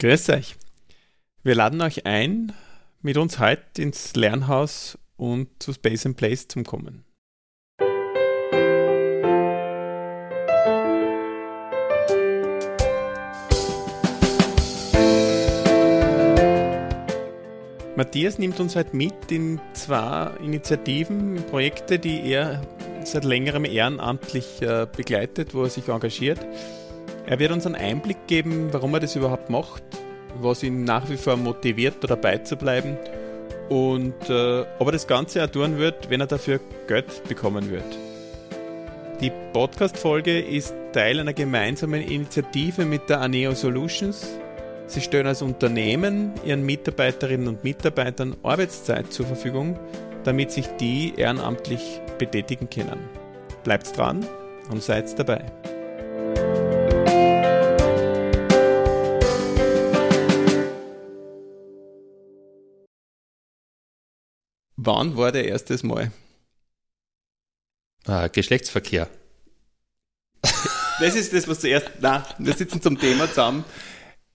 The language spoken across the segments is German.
Grüß euch. Wir laden euch ein, mit uns heute ins Lernhaus und zu Space and Place zu kommen. Matthias nimmt uns heute mit in zwei Initiativen, Projekte, die er seit längerem ehrenamtlich äh, begleitet, wo er sich engagiert. Er wird uns einen Einblick geben, warum er das überhaupt macht, was ihn nach wie vor motiviert, dabei zu bleiben und äh, ob er das Ganze auch tun wird, wenn er dafür Geld bekommen wird. Die Podcast-Folge ist Teil einer gemeinsamen Initiative mit der Aneo Solutions. Sie stellen als Unternehmen ihren Mitarbeiterinnen und Mitarbeitern Arbeitszeit zur Verfügung, damit sich die ehrenamtlich betätigen können. Bleibt dran und seid dabei. Wann war der erstes Mal? Äh, Geschlechtsverkehr. Das ist das, was zuerst. Nein, wir sitzen zum Thema zusammen.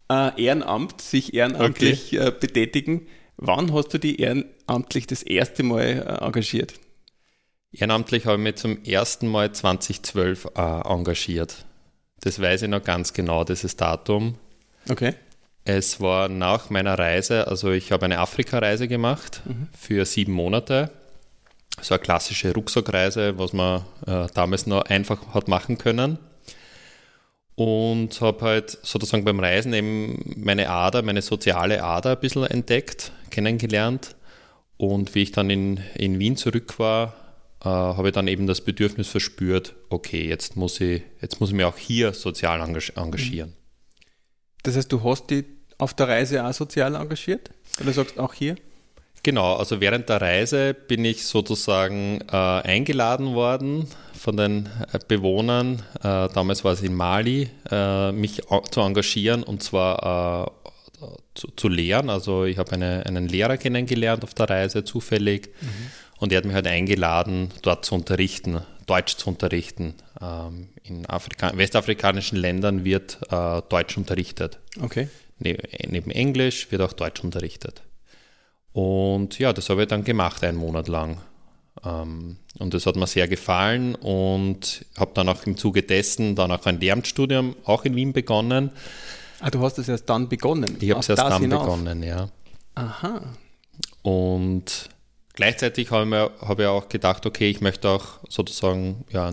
Äh, Ehrenamt, sich ehrenamtlich okay. äh, betätigen. Wann hast du dich ehrenamtlich das erste Mal äh, engagiert? Ehrenamtlich habe ich mich zum ersten Mal 2012 äh, engagiert. Das weiß ich noch ganz genau, dieses Datum. Okay. Es war nach meiner Reise, also ich habe eine Afrika-Reise gemacht mhm. für sieben Monate. So eine klassische Rucksackreise, was man äh, damals noch einfach hat machen können. Und habe halt sozusagen beim Reisen eben meine Ader, meine soziale Ader ein bisschen entdeckt, kennengelernt. Und wie ich dann in, in Wien zurück war, äh, habe ich dann eben das Bedürfnis verspürt, okay, jetzt muss ich, jetzt muss ich mich auch hier sozial engagieren. Das heißt, du hast die auf der Reise auch sozial engagiert? Oder sagst auch hier? Genau, also während der Reise bin ich sozusagen äh, eingeladen worden von den äh, Bewohnern, äh, damals war es in Mali, äh, mich zu engagieren und zwar äh, zu, zu, lehren. Also ich habe eine, einen Lehrer kennengelernt auf der Reise zufällig mhm. und er hat mich halt eingeladen, dort zu unterrichten, Deutsch zu unterrichten. Ähm, in Afrika westafrikanischen Ländern wird äh, Deutsch unterrichtet. Okay. Ne-, neben Englisch wird auch Deutsch unterrichtet. Und ja, das habe ich dann gemacht, einen Monat lang. Ähm, und das hat mir sehr gefallen und habe dann auch im Zuge dessen dann auch ein Lehramtsstudium auch in Wien begonnen. Ah, du hast es erst dann begonnen? Ich habe es erst dann hinauf. begonnen, ja. Aha. Und gleichzeitig habe ich, mir, habe ich auch gedacht, okay, ich möchte auch sozusagen ja,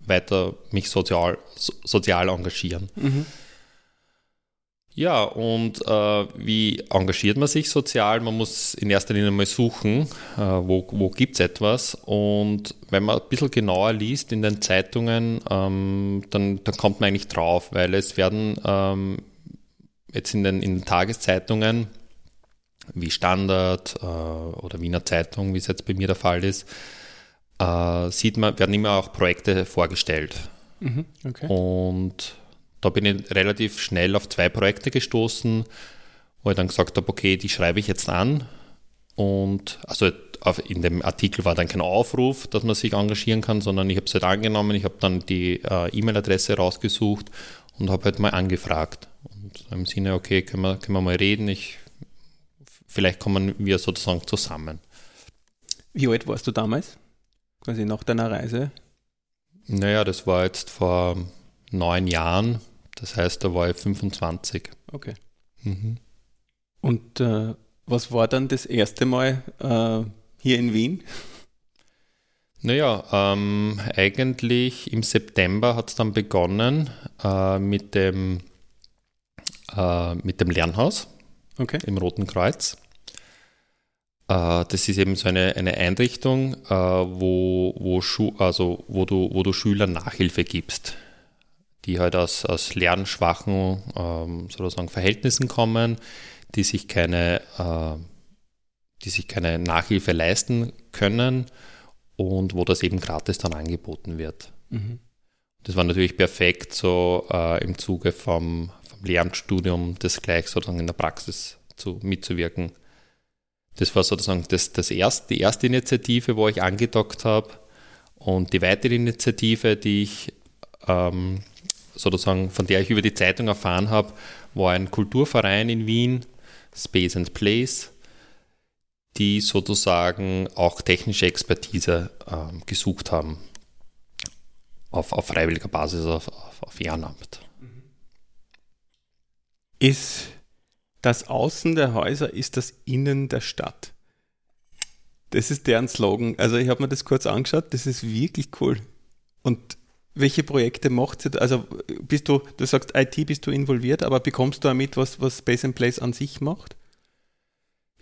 weiter mich sozial, sozial engagieren. Mhm. Ja, und äh, wie engagiert man sich sozial? Man muss in erster Linie mal suchen, äh, wo, wo gibt es etwas. Und wenn man ein bisschen genauer liest in den Zeitungen, ähm, dann, dann kommt man eigentlich drauf, weil es werden ähm, jetzt in den, in den Tageszeitungen wie Standard äh, oder Wiener Zeitung, wie es jetzt bei mir der Fall ist, äh, sieht man, werden immer auch Projekte vorgestellt. Mhm, okay. Und da bin ich relativ schnell auf zwei Projekte gestoßen, wo ich dann gesagt habe, okay, die schreibe ich jetzt an. Und also in dem Artikel war dann kein Aufruf, dass man sich engagieren kann, sondern ich habe es halt angenommen, ich habe dann die äh, E-Mail-Adresse rausgesucht und habe halt mal angefragt. Und im Sinne, okay, können wir, können wir mal reden, ich, vielleicht kommen wir sozusagen zusammen. Wie alt warst du damals? Quasi nach deiner Reise? Naja, das war jetzt vor neun Jahren. Das heißt, da war ich 25. Okay. Mhm. Und äh, was war dann das erste Mal äh, hier in Wien? Naja, ähm, eigentlich im September hat es dann begonnen äh, mit, dem, äh, mit dem Lernhaus okay. im Roten Kreuz. Äh, das ist eben so eine, eine Einrichtung, äh, wo, wo, Schu also wo, du, wo du Schülern Nachhilfe gibst die halt aus, aus lernschwachen ähm, sozusagen Verhältnissen kommen, die sich keine, äh, die sich keine Nachhilfe leisten können und wo das eben gratis dann angeboten wird. Mhm. Das war natürlich perfekt, so äh, im Zuge vom, vom Lehramtsstudium das gleich sozusagen in der Praxis zu, mitzuwirken. Das war sozusagen das, das erste, die erste Initiative, wo ich angedockt habe. Und die weitere Initiative, die ich ähm, sozusagen, von der ich über die Zeitung erfahren habe, war ein Kulturverein in Wien, Space and Place, die sozusagen auch technische Expertise äh, gesucht haben auf, auf freiwilliger Basis, auf, auf, auf Ehrenamt. Ist das Außen der Häuser, ist das Innen der Stadt? Das ist deren Slogan. Also ich habe mir das kurz angeschaut, das ist wirklich cool. Und welche Projekte macht sie? Also bist du, du sagst IT, bist du involviert, aber bekommst du damit, was, was Space and Place an sich macht?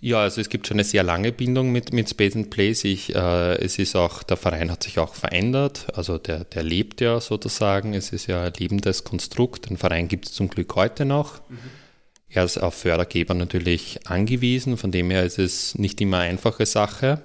Ja, also es gibt schon eine sehr lange Bindung mit, mit Space and Place. Ich, äh, es ist auch, der Verein hat sich auch verändert. Also der, der lebt ja sozusagen. Es ist ja ein lebendes Konstrukt. Den Verein gibt es zum Glück heute noch. Mhm. Er ist auf Fördergeber natürlich angewiesen. Von dem her ist es nicht immer eine einfache Sache.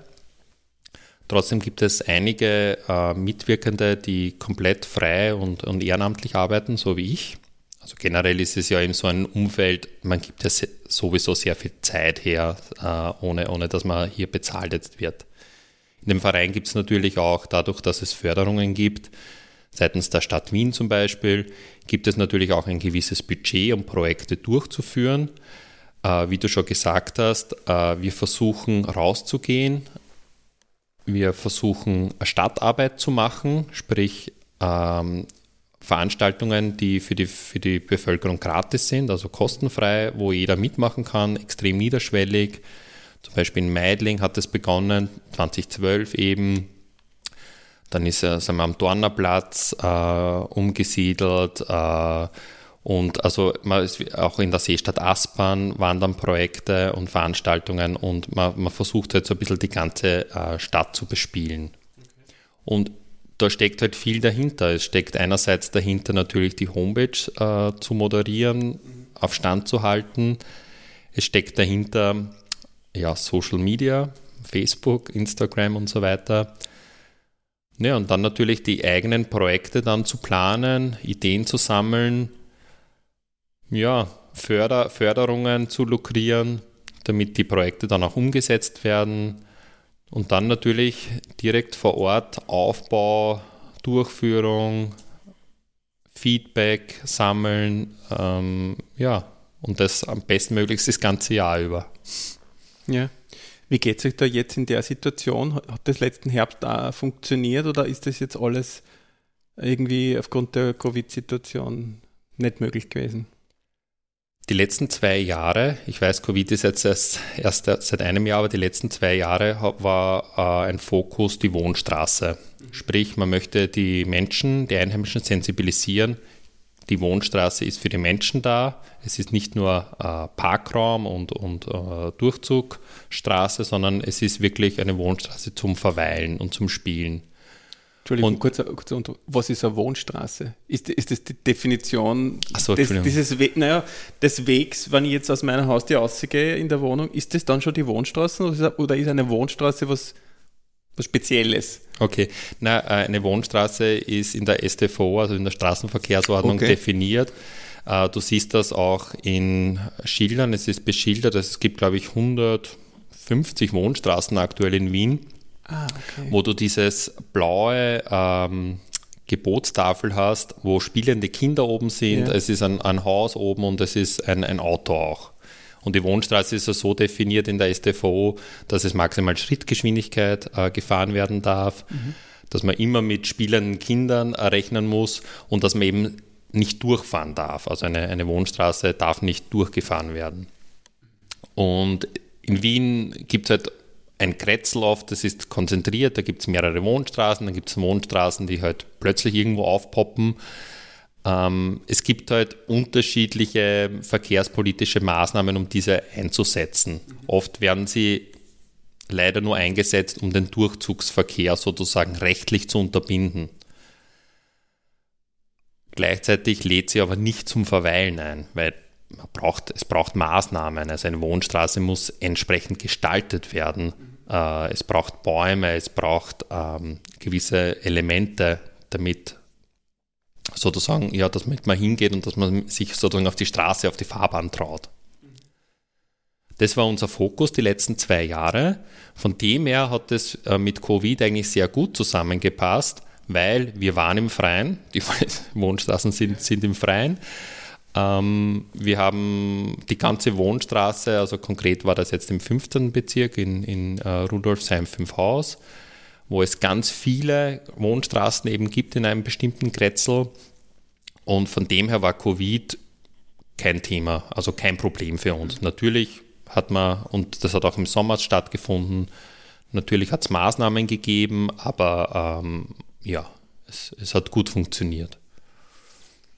Trotzdem gibt es einige äh, Mitwirkende, die komplett frei und, und ehrenamtlich arbeiten, so wie ich. Also generell ist es ja in so einem Umfeld, man gibt ja sowieso sehr viel Zeit her, äh, ohne, ohne dass man hier bezahlt wird. In dem Verein gibt es natürlich auch, dadurch, dass es Förderungen gibt, seitens der Stadt Wien zum Beispiel, gibt es natürlich auch ein gewisses Budget, um Projekte durchzuführen. Äh, wie du schon gesagt hast, äh, wir versuchen rauszugehen. Wir versuchen Stadtarbeit zu machen, sprich ähm, Veranstaltungen, die für die, für die Bevölkerung gratis sind, also kostenfrei, wo jeder mitmachen kann, extrem niederschwellig. Zum Beispiel in Meidling hat es begonnen, 2012 eben. Dann ist er, am Dornerplatz äh, umgesiedelt. Äh, und also auch in der Seestadt Aspern waren dann Projekte und Veranstaltungen und man, man versucht jetzt halt so ein bisschen die ganze äh, Stadt zu bespielen. Und da steckt halt viel dahinter. Es steckt einerseits dahinter natürlich die Homepage äh, zu moderieren, auf Stand zu halten. Es steckt dahinter ja, Social Media, Facebook, Instagram und so weiter. Ja, und dann natürlich die eigenen Projekte dann zu planen, Ideen zu sammeln, ja, Förder, Förderungen zu lukrieren, damit die Projekte dann auch umgesetzt werden und dann natürlich direkt vor Ort Aufbau, Durchführung, Feedback sammeln, ähm, ja, und das am besten möglichst das ganze Jahr über. Ja. Wie geht es euch da jetzt in der Situation? Hat das letzten Herbst da funktioniert oder ist das jetzt alles irgendwie aufgrund der Covid-Situation nicht möglich gewesen? Die letzten zwei Jahre, ich weiß, Covid ist jetzt erst, erst seit einem Jahr, aber die letzten zwei Jahre war äh, ein Fokus die Wohnstraße. Sprich, man möchte die Menschen, die Einheimischen sensibilisieren. Die Wohnstraße ist für die Menschen da. Es ist nicht nur äh, Parkraum und, und äh, Durchzugstraße, sondern es ist wirklich eine Wohnstraße zum Verweilen und zum Spielen. Entschuldigung, und, kurzer, kurzer was ist eine Wohnstraße? Ist, ist das die Definition so, des, dieses We naja, des Wegs, wenn ich jetzt aus meiner Haustür rausgehe in der Wohnung, ist das dann schon die Wohnstraße oder ist eine Wohnstraße was, was Spezielles? Okay, na, eine Wohnstraße ist in der STVO, also in der Straßenverkehrsordnung, okay. definiert. Äh, du siehst das auch in Schildern, es ist beschildert, es gibt, glaube ich, 150 Wohnstraßen aktuell in Wien. Ah, okay. wo du dieses blaue ähm, Gebotstafel hast, wo spielende Kinder oben sind. Ja. Es ist ein, ein, Haus oben und es ist ein, ein Auto auch. Und die Wohnstraße ist ja so definiert in der STVO, dass es maximal Schrittgeschwindigkeit äh, gefahren werden darf, mhm. dass man immer mit spielenden Kindern äh, rechnen muss und dass man eben nicht durchfahren darf. Also eine, eine Wohnstraße darf nicht durchgefahren werden. Und in Wien gibt es halt ein Kretzelhof, das ist konzentriert, da gibt es mehrere Wohnstraßen, dann gibt es Wohnstraßen, die halt plötzlich irgendwo aufpoppen. Ähm, es gibt halt unterschiedliche verkehrspolitische Maßnahmen, um diese einzusetzen. Oft werden sie leider nur eingesetzt, um den Durchzugsverkehr sozusagen rechtlich zu unterbinden. Gleichzeitig lädt sie aber nicht zum Verweilen ein, weil braucht, es braucht Maßnahmen. Also eine Wohnstraße muss entsprechend gestaltet werden. Äh, es braucht Bäume, es braucht ähm, gewisse Elemente, damit sozusagen, ja, damit man hingeht und dass man sich sozusagen auf die Straße, auf die Fahrbahn traut. Das war unser Fokus die letzten zwei Jahre. Von dem her hat es äh, mit Covid eigentlich sehr gut zusammengepasst, weil wir waren im Freien, die Wohnstraßen sind, sind im Freien. Ähm, wir haben die ganze Wohnstraße, also konkret war das jetzt im 15. Bezirk in, in äh, Rudolfsheim 5 Haus, wo es ganz viele Wohnstraßen eben gibt in einem bestimmten Kretzel. Und von dem her war Covid kein Thema, also kein Problem für uns. Natürlich hat man, und das hat auch im Sommer stattgefunden, natürlich hat es Maßnahmen gegeben, aber ähm, ja, es, es hat gut funktioniert.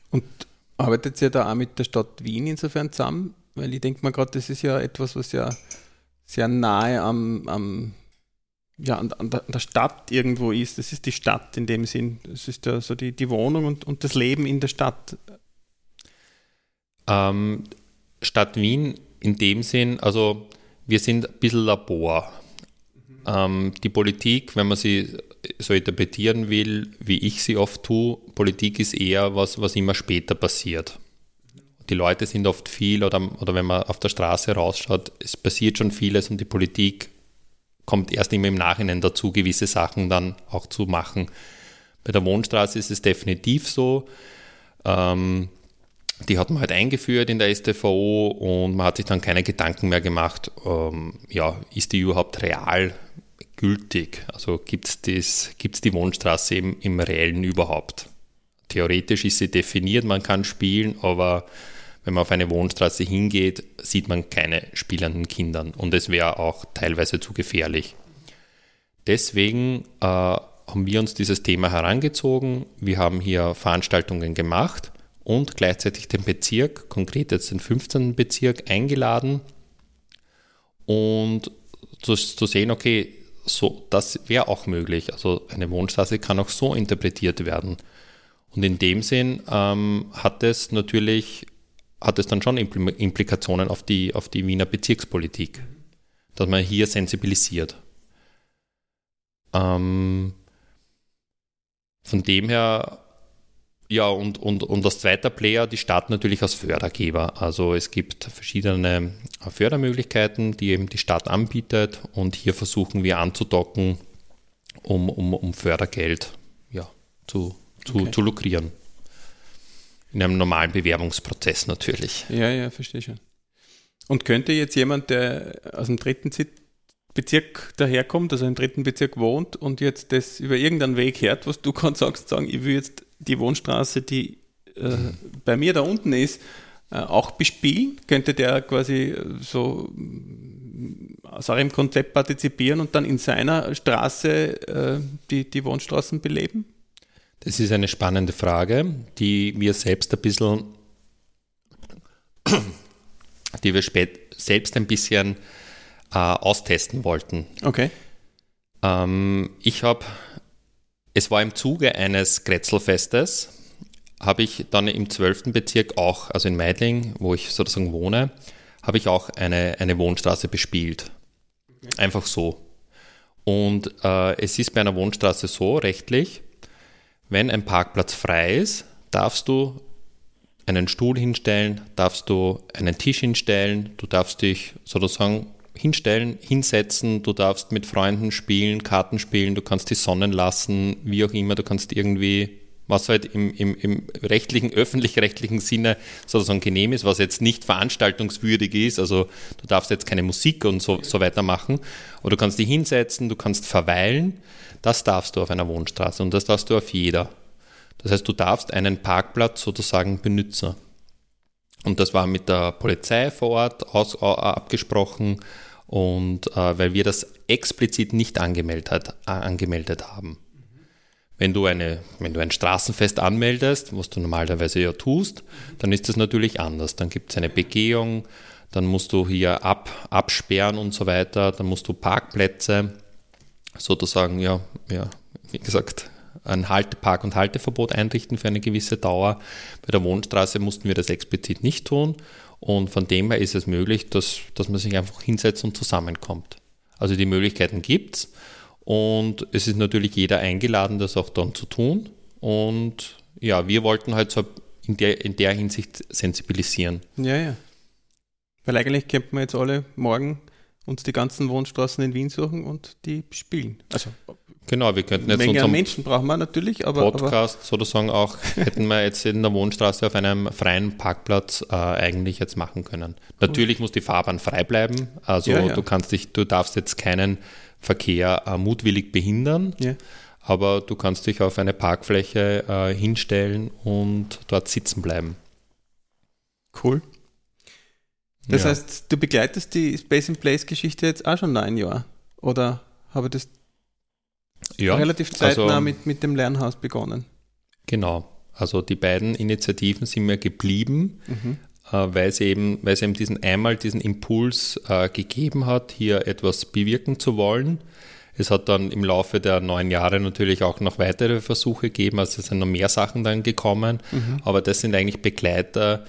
Und arbeitet ihr da auch mit der Stadt Wien insofern zusammen? Weil ich denke mal gerade, das ist ja etwas, was ja sehr nahe am, am ja, an, an, der, Stadt irgendwo ist. Das ist die Stadt in dem Sinn. Das ist ja so die, die Wohnung und, und das Leben in der Stadt. Ähm, Stadt Wien in dem Sinn, also wir sind ein bisschen Labor. Ähm, die Politik, wenn man sie so interpretieren will, wie ich sie oft tue, Politik ist eher was, was immer später passiert. Die Leute sind oft viel oder, oder wenn man auf der Straße rausschaut, es passiert schon vieles und die Politik kommt erst immer im Nachhinein dazu, gewisse Sachen dann auch zu machen. Bei der Wohnstraße ist es definitiv so. Ähm, die hat man halt eingeführt in der STVO und man hat sich dann keine Gedanken mehr gemacht, ähm, ja, ist die überhaupt real gültig? Also gibt es die Wohnstraße im, im Reellen überhaupt? Theoretisch ist sie definiert, man kann spielen, aber wenn man auf eine Wohnstraße hingeht, sieht man keine spielenden Kinder und es wäre auch teilweise zu gefährlich. Deswegen äh, haben wir uns dieses Thema herangezogen. Wir haben hier Veranstaltungen gemacht und gleichzeitig den Bezirk, konkret jetzt den 15. Bezirk, eingeladen und zu, zu sehen, okay, so, das wäre auch möglich. Also eine Wohnstraße kann auch so interpretiert werden. Und in dem Sinn ähm, hat es natürlich, hat es dann schon Implikationen auf die, auf die Wiener Bezirkspolitik, dass man hier sensibilisiert. Ähm, von dem her ja, und, und, und als zweiter Player die Stadt natürlich als Fördergeber. Also es gibt verschiedene Fördermöglichkeiten, die eben die Stadt anbietet und hier versuchen wir anzudocken, um, um, um Fördergeld ja, zu, zu, okay. zu lukrieren. In einem normalen Bewerbungsprozess natürlich. Ja, ja, verstehe schon. Und könnte jetzt jemand, der aus dem dritten Bezirk daherkommt, also im dritten Bezirk wohnt und jetzt das über irgendeinen Weg hört, was du gerade sagst, sagen, ich will jetzt die Wohnstraße, die äh, bei mir da unten ist, äh, auch bespielen? Könnte der quasi äh, so aus eurem Konzept partizipieren und dann in seiner Straße äh, die, die Wohnstraßen beleben? Das ist eine spannende Frage, die wir selbst ein bisschen, die wir selbst ein bisschen äh, austesten wollten. Okay. Ähm, ich habe es war im Zuge eines Kretzelfestes, habe ich dann im 12. Bezirk auch, also in Meidling, wo ich sozusagen wohne, habe ich auch eine, eine Wohnstraße bespielt. Einfach so. Und äh, es ist bei einer Wohnstraße so rechtlich, wenn ein Parkplatz frei ist, darfst du einen Stuhl hinstellen, darfst du einen Tisch hinstellen, du darfst dich sozusagen hinstellen, hinsetzen, du darfst mit Freunden spielen, Karten spielen, du kannst die sonnen lassen, wie auch immer, du kannst irgendwie, was halt im, im, im rechtlichen, öffentlich-rechtlichen Sinne sozusagen genehm ist, was jetzt nicht veranstaltungswürdig ist, also du darfst jetzt keine Musik und so, so weiter machen, aber du kannst dich hinsetzen, du kannst verweilen, das darfst du auf einer Wohnstraße und das darfst du auf jeder. Das heißt, du darfst einen Parkplatz sozusagen benutzen. Und das war mit der Polizei vor Ort aus, abgesprochen und äh, weil wir das explizit nicht angemeldet, äh, angemeldet haben. Wenn du, eine, wenn du ein Straßenfest anmeldest, was du normalerweise ja tust, dann ist das natürlich anders. Dann gibt es eine Begehung, dann musst du hier ab, absperren und so weiter, dann musst du Parkplätze sozusagen, ja, ja, wie gesagt, ein Haltepark- und Halteverbot einrichten für eine gewisse Dauer. Bei der Wohnstraße mussten wir das explizit nicht tun und von dem her ist es möglich, dass, dass man sich einfach hinsetzt und zusammenkommt. Also die Möglichkeiten gibt es und es ist natürlich jeder eingeladen, das auch dann zu tun und ja, wir wollten halt so in der, in der Hinsicht sensibilisieren. Ja, ja. Weil eigentlich könnten wir jetzt alle morgen uns die ganzen Wohnstraßen in Wien suchen und die spielen. Also Genau, wir könnten jetzt Menge unseren Menschen brauchen wir natürlich, aber, Podcast sozusagen auch, hätten wir jetzt in der Wohnstraße auf einem freien Parkplatz äh, eigentlich jetzt machen können. Natürlich muss die Fahrbahn frei bleiben, also Ja, ja. du kannst dich, du darfst jetzt keinen Verkehr äh, mutwillig behindern, Ja. aber du kannst dich auf eine Parkfläche äh, hinstellen und dort sitzen bleiben. cool. Das heißt, du begleitest die Space in Place Geschichte jetzt auch schon ein Jahr. Oder habe ich das ja, relativ zeitnah also- mit, mit dem Lernhaus begonnen? Genau. Also die beiden Initiativen sind mir geblieben, Mhm. äh, weil sie eben, weil sie eben diesen einmal diesen Impuls äh, gegeben hat, hier etwas bewirken zu wollen. Es hat dann im Laufe der neun Jahre natürlich auch noch weitere Versuche gegeben, also es sind noch mehr Sachen dann gekommen, aber das sind eigentlich Begleiter,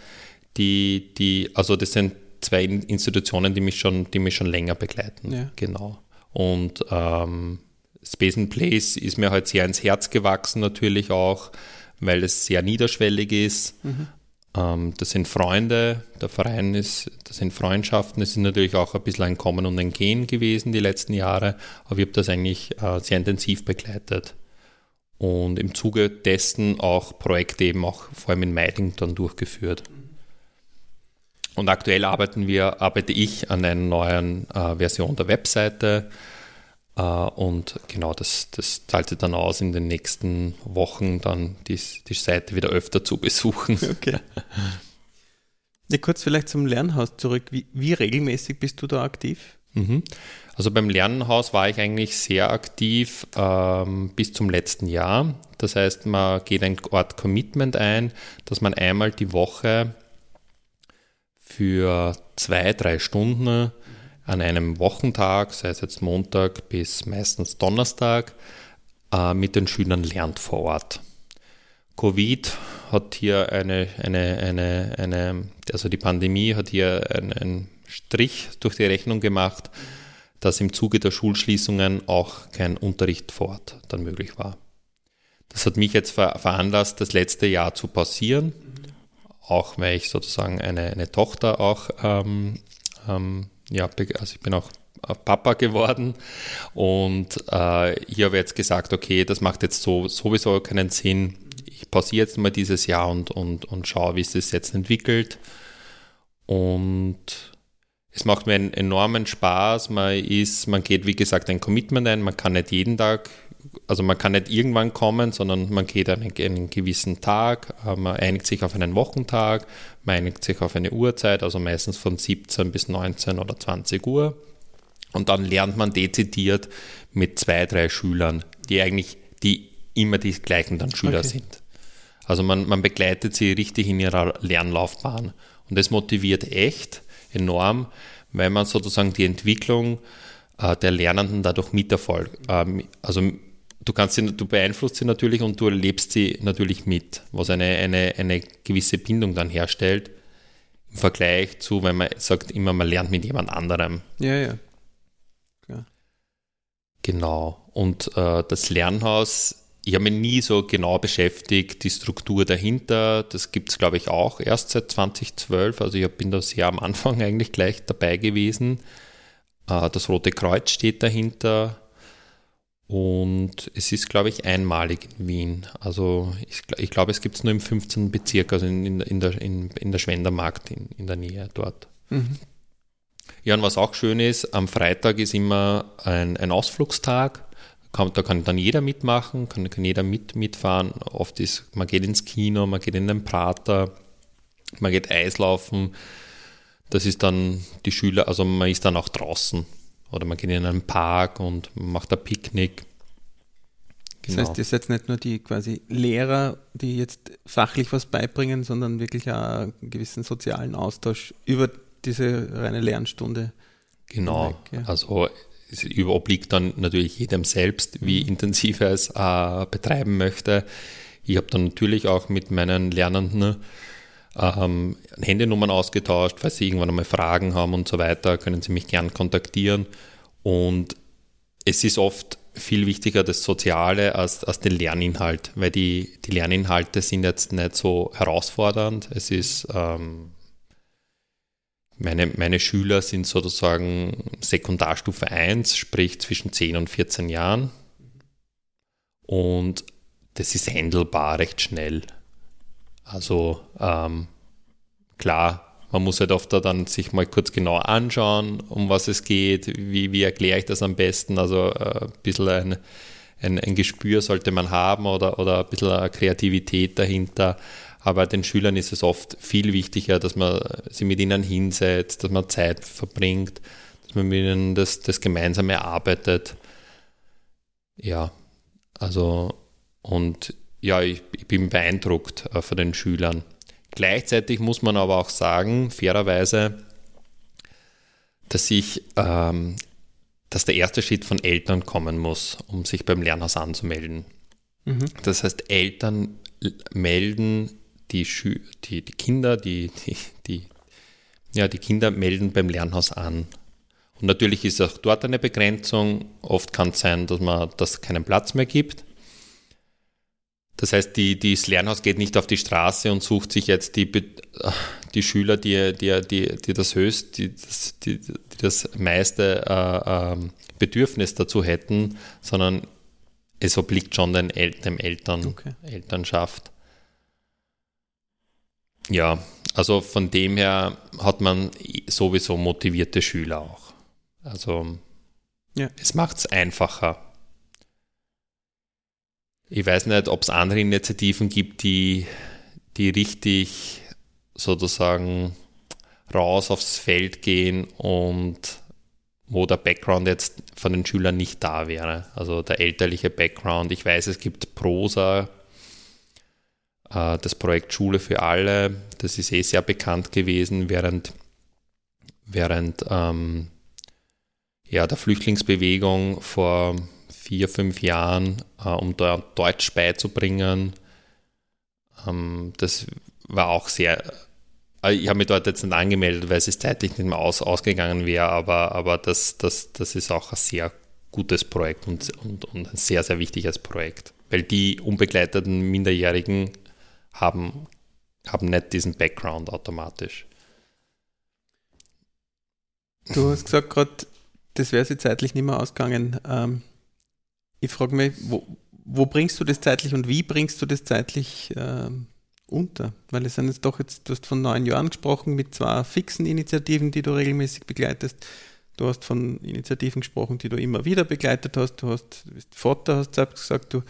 die, die, also das sind zwei In- Institutionen, die mich schon, die mich schon länger begleiten. Ja. Genau. Und ähm, Space and Place ist mir halt sehr ins Herz gewachsen, natürlich auch, weil es sehr niederschwellig ist. Ähm, das sind Freunde, der Verein ist, das sind Freundschaften, es ist natürlich auch ein bisschen ein Kommen und ein Gehen gewesen die letzten Jahre, aber ich habe das eigentlich äh, sehr intensiv begleitet. Und im Zuge dessen auch Projekte eben auch vor allem in Meiding dann durchgeführt. Und aktuell arbeiten wir, arbeite ich an einer neuen äh, Version der Webseite. Äh, und genau, das, das zahlt sich dann aus, in den nächsten Wochen dann die, die Seite wieder öfter zu besuchen. Okay. Ja, kurz vielleicht zum Lernhaus zurück. Wie, wie regelmäßig bist du da aktiv? Mhm. Also beim Lernenhaus war ich eigentlich sehr aktiv ähm, bis zum letzten Jahr. Das heißt, man geht ein Art Commitment ein, dass man einmal die Woche für zwei, drei Stunden an einem Wochentag, sei es jetzt Montag bis meistens Donnerstag, äh, mit den Schülern lernt vor Ort. Covid hat hier eine, eine, eine, eine, also die Pandemie hat hier einen, Strich durch die Rechnung gemacht, dass im Zuge der Schulschließungen auch kein Unterricht vor Ort dann möglich war. Das hat mich jetzt ver veranlasst, das letzte Jahr zu pausieren, auch weil ich sozusagen eine, eine Tochter auch, ähm, ähm, ja, also ich bin auch Papa geworden und äh, ich habe jetzt gesagt, okay, das macht jetzt so sowieso keinen Sinn. Ich pausiere jetzt mal dieses Jahr und, und, und schaue, wie es sich jetzt entwickelt. Und es macht mir einen enormen Spaß. Man ist, man geht, wie gesagt, ein Commitment ein. Man kann nicht jeden Tag, also man kann nicht irgendwann kommen, sondern man geht einen, einen gewissen Tag. äh, Man einigt sich auf einen Wochentag. Man einigt sich auf eine Uhrzeit, also meistens von 17 bis 19 oder 20 Uhr. Und dann lernt man dezidiert mit zwei, drei Schülern, die eigentlich, die immer die gleichen dann Schüler Okay. sind. Also man, man begleitet sie richtig in ihrer Lernlaufbahn. Und das motiviert echt enorm, weil man sozusagen die Entwicklung äh, der Lernenden dadurch miterfolgt. Ähm, also du kannst sie, du beeinflusst sie natürlich und du erlebst sie natürlich mit, was eine, eine, eine gewisse Bindung dann herstellt im Vergleich zu, wenn man sagt immer, man lernt mit jemand anderem. Ja, ja. Genau. Und äh, das Lernhaus, ich habe mich nie so genau beschäftigt, die Struktur dahinter, das gibt es, glaube ich, auch erst seit 2012. Also ich bin da sehr am Anfang eigentlich gleich dabei gewesen. Äh, das Rote Kreuz steht dahinter. Und es ist, glaube ich, einmalig in Wien. Also ich, ich glaube, es gibt es nur im 15. Bezirk, also in, in, in, der, in, in der Schwendermarkt in, in der Nähe dort. Mhm. Ja, und was auch schön ist, am Freitag ist immer ein, ein Ausflugstag. Da kann dann jeder mitmachen, kann, kann jeder mit, mitfahren. Oft ist, man geht ins Kino, man geht in den Prater, man geht Eislaufen. Das ist dann die Schüler, also man ist dann auch draußen. Oder man geht in einen Park und macht ein Picknick. Das heißt, ihr seid nicht nur die quasi Lehrer, die jetzt fachlich was beibringen, sondern wirklich auch einen gewissen sozialen Austausch über diese reine Lernstunde. Genau. Weg, ja. Also es obliegt dann natürlich jedem selbst, wie intensiv er es äh, betreiben möchte. Ich habe dann natürlich auch mit meinen Lernenden ähm, Handynummern ausgetauscht, falls sie irgendwann einmal Fragen haben und so weiter, können sie mich gern kontaktieren. Und es ist oft viel wichtiger das Soziale als, als den Lerninhalt, weil die, die Lerninhalte sind jetzt nicht so herausfordernd. Es ist ähm, meine, meine Schüler sind sozusagen Sekundarstufe 1, sprich zwischen 10 und 14 Jahren. und das ist handelbar recht schnell. Also ähm, klar, man muss halt oft dann sich mal kurz genau anschauen, um was es geht, wie, wie erkläre ich das am besten. Also äh, ein bisschen ein, ein, ein, Gespür sollte man haben oder, oder ein bisschen Kreativität dahinter. Aber den Schülern ist es oft viel wichtiger, dass man sie mit ihnen hinsetzt, dass man Zeit verbringt, dass man mit ihnen das, das gemeinsam erarbeitet. Ja, also und ja, ich, ich bin beeindruckt äh, von den Schülern. Gleichzeitig muss man aber auch sagen, fairerweise, dass ich, ähm, dass der erste Schritt von Eltern kommen muss, um sich beim Lernhaus anzumelden. Mhm. Das heißt, Eltern melden die, Schü die, die Kinder, die, die, die, ja, die Kinder melden beim Lernhaus an. Und natürlich ist auch dort eine Begrenzung. Oft kann es sein, dass man das keinen Platz mehr gibt. Das heißt, die, die, das Lernhaus geht nicht auf die Straße und sucht sich jetzt die, die Schüler, die, die, die, die das höchst, die, die, die das meiste äh, äh, Bedürfnis dazu hätten, sondern es obliegt schon den El dem Eltern, okay. Elternschaft. Ja, also von dem her hat man sowieso motivierte Schüler auch. Also ja. es macht es einfacher. Ich weiß nicht, ob es andere Initiativen gibt, die, die richtig sozusagen raus aufs Feld gehen und wo der Background jetzt von den Schülern nicht da wäre. Also der elterliche Background. Ich weiß, es gibt Prosa, äh, das Projekt Schule für alle, das ist eh sehr bekannt gewesen, während, während ähm, ja, der Flüchtlingsbewegung vor vier, fünf Jahren, äh, um da Deutsch beizubringen. Ähm, das war auch sehr, äh, ich habe mich dort jetzt nicht angemeldet, weil es zeitlich nicht mehr aus, ausgegangen wäre, aber, aber das, das, das ist auch ein sehr gutes Projekt und, und, und ein sehr, sehr wichtiges Projekt, weil die unbegleiteten Minderjährigen haben, haben nicht diesen Background automatisch. Du hast gesagt gerade, das wäre sie zeitlich nicht mehr ausgegangen. Ähm, ich frage mich, wo, wo, bringst du das zeitlich und wie bringst du das zeitlich äh, unter? Weil es sind jetzt doch jetzt, du hast von neun Jahren gesprochen mit zwei fixen Initiativen, die du regelmäßig begleitest. Du hast von Initiativen gesprochen, die du immer wieder begleitet hast. Du hast, du bist Vater, hast selbst gesagt, du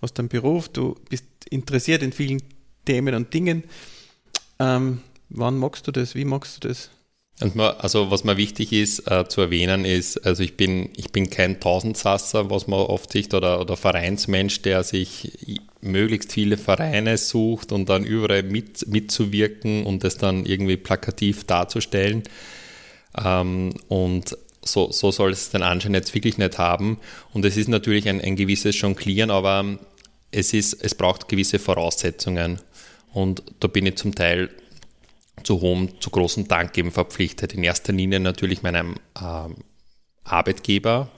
hast einen Beruf, du bist interessiert in vielen Themen und Dingen. Ähm, wann magst du das? Wie magst du das? Also was mir wichtig ist äh, zu erwähnen ist, also ich bin, ich bin kein Tausendsasser, was man oft sieht, oder, oder Vereinsmensch, der sich möglichst viele Vereine sucht und dann überall mit, mitzuwirken und das dann irgendwie plakativ darzustellen. Ähm, und so, so soll es den Anschein jetzt wirklich nicht haben. Und es ist natürlich ein, ein gewisses Jonglieren, aber es, ist, es braucht gewisse Voraussetzungen. Und da bin ich zum Teil zu hohem, zu großem Dank eben verpflichtet. In erster Linie natürlich meinem ähm, Arbeitgeber,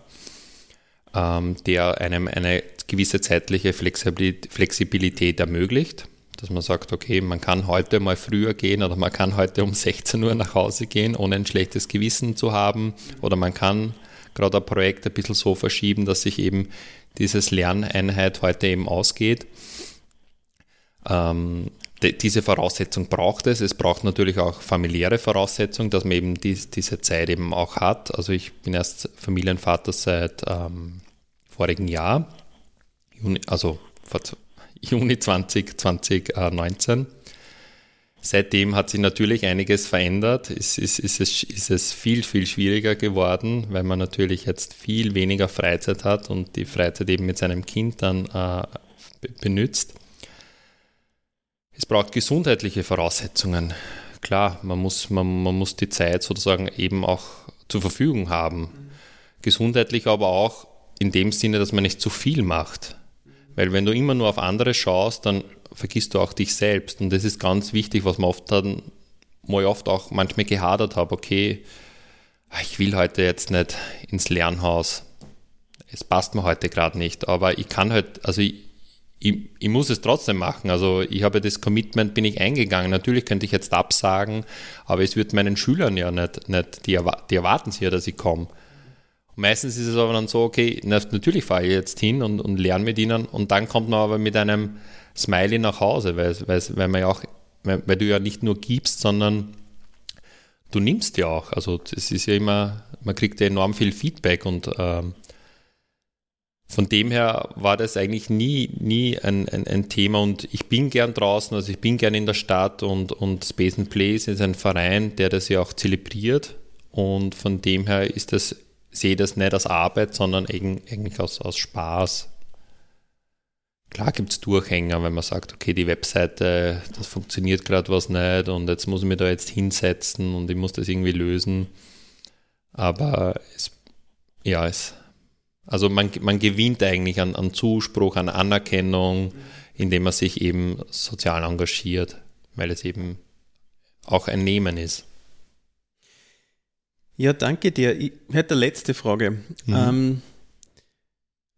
ähm, der einem eine gewisse zeitliche Flexibilität ermöglicht, dass man sagt, okay, man kann heute mal früher gehen oder man kann heute um 16 Uhr nach Hause gehen, ohne ein schlechtes Gewissen zu haben oder man kann gerade ein Projekt ein bisschen so verschieben, dass sich eben dieses Lerneinheit heute eben ausgeht. Ähm, diese Voraussetzung braucht es. Es braucht natürlich auch familiäre Voraussetzungen, dass man eben dies, diese Zeit eben auch hat. Also ich bin erst Familienvater seit ähm, vorigen Jahr, Juni, also Juni 2019. Seitdem hat sich natürlich einiges verändert. Es ist, ist, es, ist es viel, viel schwieriger geworden, weil man natürlich jetzt viel weniger Freizeit hat und die Freizeit eben mit seinem Kind dann äh, benutzt. Es braucht gesundheitliche Voraussetzungen. Klar, man muss, man, man muss die Zeit sozusagen eben auch zur Verfügung haben. Gesundheitlich aber auch in dem Sinne, dass man nicht zu viel macht. Weil wenn du immer nur auf andere schaust, dann vergisst du auch dich selbst. Und das ist ganz wichtig, was man oft dann, mal oft auch manchmal gehadert habe. Okay, ich will heute jetzt nicht ins Lernhaus. Es passt mir heute gerade nicht. Aber ich kann halt, also ich, ich, ich, muss es trotzdem machen. Also ich habe das Commitment, bin ich eingegangen. Natürlich könnte ich jetzt absagen, aber es wird meinen Schülern ja nicht, nicht die, die erwarten sie ja, dass ich komme. Meistens ist es aber dann so, okay, natürlich fahre ich jetzt hin und, und lerne mit ihnen und dann kommt man aber mit einem Smiley nach Hause, weil, weil, weil, man ja auch, weil, weil du ja nicht nur gibst, sondern du nimmst ja auch. Also das ist ja immer, man kriegt ja enorm viel Feedback und ähm, von dem her war das eigentlich nie, nie ein, ein, ein, Thema und ich bin gern draußen, also ich bin gern in der Stadt und, und Space and Place ist ein Verein, der das ja auch zelebriert und von dem her ist das, sehe das nicht als Arbeit, sondern eigentlich aus, aus Spaß. Klar gibt es Durchhänger, wenn man sagt, okay, die Webseite, das funktioniert gerade was nicht und jetzt muss ich mich da jetzt hinsetzen und ich muss das irgendwie lösen. Aber es, ja, es also man, man gewinnt eigentlich an, an Zuspruch, an Anerkennung, indem man sich eben sozial engagiert, weil es eben auch ein Nehmen ist. Ja, danke dir. Ich hätte eine letzte Frage. Mhm. Ähm,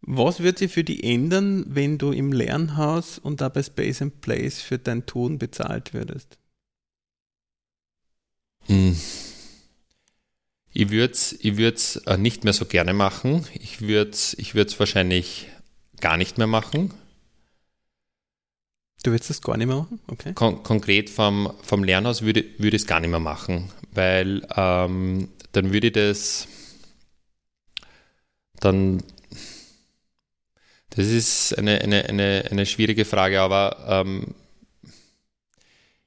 was wird sich für dich ändern, wenn du im Lernhaus und da bei Space and Place für dein Tun bezahlt würdest? Mhm. Ich würde es ich würd's äh, nicht mehr so gerne machen. Ich würde es ich wahrscheinlich gar nicht mehr machen. Du würdest das gar nicht mehr machen? Okay. Kon konkret vom, vom Lernhaus würde, würde ich es gar nicht mehr machen, weil ähm, dann würde ich das dann das ist eine, eine, eine, eine schwierige Frage, aber ähm,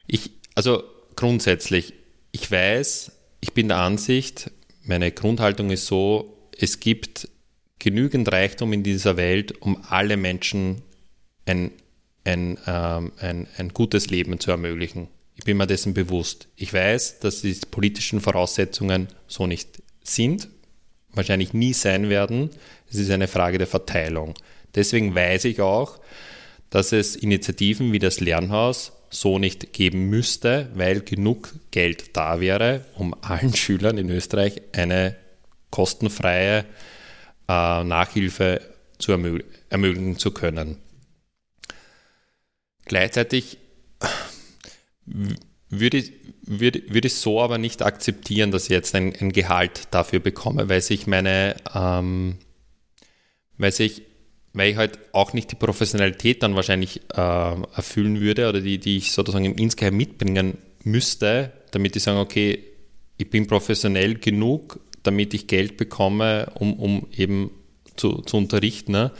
ich, also grundsätzlich, ich weiß, ich bin der Ansicht, meine Grundhaltung ist so, es gibt genügend Reichtum in dieser Welt, um alle Menschen ein, ein, ähm, ein, ein gutes Leben zu ermöglichen. Ich bin mir dessen bewusst. Ich weiß, dass die politischen Voraussetzungen so nicht sind, wahrscheinlich nie sein werden. Es ist eine Frage der Verteilung. Deswegen weiß ich auch, dass es Initiativen wie das Lernhaus so nicht geben müsste, weil genug Geld da wäre, um allen Schülern in Österreich eine kostenfreie äh, Nachhilfe zu ermög ermöglichen zu können. Gleichzeitig würde ich, würde, würde ich so aber nicht akzeptieren, dass ich jetzt ein, ein Gehalt dafür bekomme, weil sich meine, ähm, weil sich weil ich halt auch nicht die Professionalität dann wahrscheinlich äh, erfüllen würde oder die, die ich sozusagen im Insgeheim mitbringen müsste, damit ich sage, okay, ich bin professionell genug, damit ich Geld bekomme, um, um eben zu, zu unterrichten. Ne?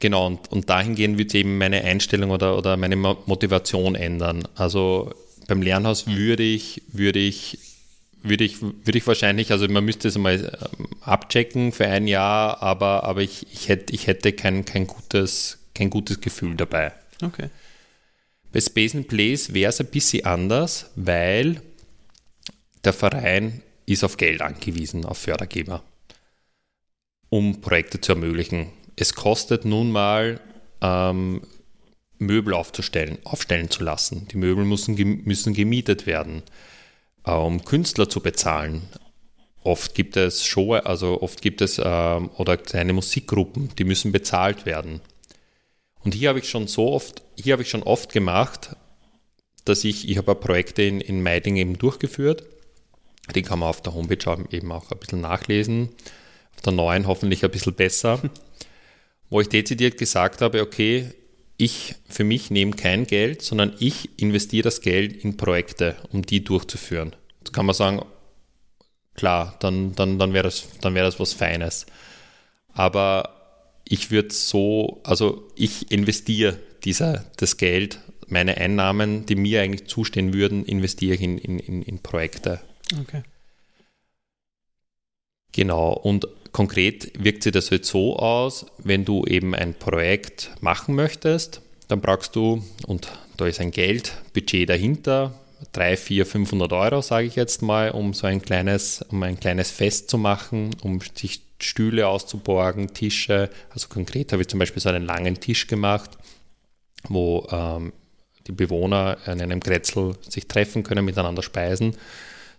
Genau, und, und dahingehend wird eben meine Einstellung oder, oder meine Motivation ändern. Also beim Lernhaus würde ich, würde ich würde ich, würde ich wahrscheinlich, also man müsste es mal ähm, abchecken für ein Jahr, aber, aber ich, ich, hätte, ich hätte kein, kein, gutes, kein gutes Gefühl dabei. Okay. Bei Space and Place wäre es ein bisschen anders, weil der Verein ist auf Geld angewiesen, auf Fördergeber, um Projekte zu ermöglichen. Es kostet nun mal ähm, Möbel aufzustellen, aufstellen zu lassen. Die Möbel müssen, müssen gemietet werden um Künstler zu bezahlen. Oft gibt es Show, also oft gibt es ähm, oder kleine Musikgruppen, die müssen bezahlt werden. Und hier habe ich schon so oft, hier habe ich schon oft gemacht, dass ich, ich habe Projekte in, in Meiding eben durchgeführt. Die kann man auf der Homepage eben auch ein bisschen nachlesen. Auf der neuen hoffentlich ein bisschen besser. Wo ich dezidiert gesagt habe, okay, ich für mich nehme kein Geld, sondern ich investiere das Geld in Projekte, um die durchzuführen. Da kann man sagen, klar, dann, dann, dann wäre das, wär das was Feines. Aber ich würde so, also ich investiere dieser, das Geld, meine Einnahmen, die mir eigentlich zustehen würden, investiere ich in, in, in, in Projekte. Okay. Genau, und konkret wirkt sich das halt so aus, wenn du eben ein Projekt machen möchtest, dann brauchst du, und da ist ein Geldbudget dahinter, 3, 4, 500 Euro, sage ich jetzt mal, um so ein kleines, um ein kleines Fest zu machen, um sich Stühle auszuborgen, Tische. Also konkret habe ich zum Beispiel so einen langen Tisch gemacht, wo ähm, die Bewohner in einem Kretzel sich treffen können, miteinander speisen.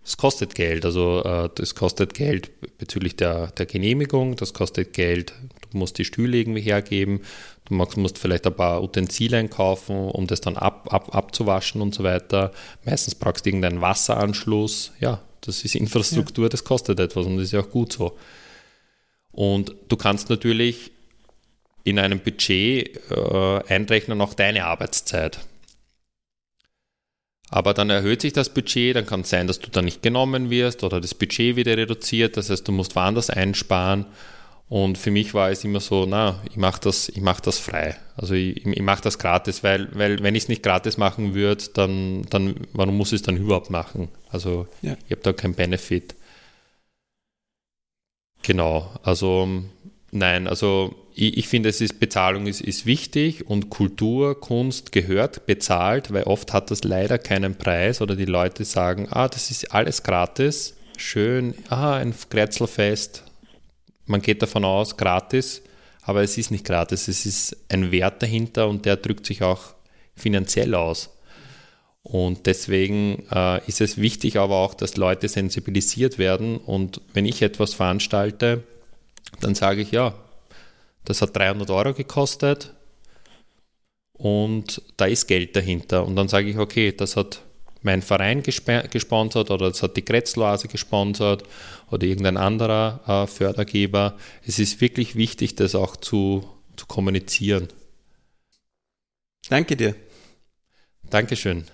Das kostet Geld. Also äh, das kostet Geld bezüglich der, der Genehmigung, das kostet Geld, du musst die Stühle irgendwie hergeben, du musst vielleicht ein paar Utensilien kaufen, um das dann ab, ab, abzuwaschen und so weiter. Meistens brauchst du irgendeinen Wasseranschluss. Ja, das ist Infrastruktur, ja. das kostet etwas und das ist ja auch gut so. Und du kannst natürlich in einem Budget äh, einrechnen auch deine Arbeitszeit. Aber dann erhöht sich das Budget, dann kann es sein, dass du da nicht genommen wirst oder das Budget wieder reduziert, das heißt, du musst woanders einsparen. Und für mich war es immer so, na, ich mache das, mach das frei. Also ich, ich mache das gratis, weil, weil wenn ich es nicht gratis machen würde, dann, dann warum muss ich es dann überhaupt machen? Also ja. ich habe da keinen Benefit. Genau, also nein, also ich, ich finde, es ist, Bezahlung ist, ist wichtig und Kultur, Kunst gehört bezahlt, weil oft hat das leider keinen Preis oder die Leute sagen, ah, das ist alles gratis, schön, ah, ein Kretzelfest, man geht davon aus, gratis, aber es ist nicht gratis, es ist ein Wert dahinter und der drückt sich auch finanziell aus. Und deswegen äh, ist es wichtig aber auch, dass Leute sensibilisiert werden. Und wenn ich etwas veranstalte, dann sage ich, ja, das hat 300 Euro gekostet und da ist Geld dahinter. Und dann sage ich, okay, das hat mein Verein gesponsert oder das hat die Kretzloase gesponsert oder irgendein anderer äh, Fördergeber. Es ist wirklich wichtig, das auch zu, zu kommunizieren. Danke dir. Dankeschön.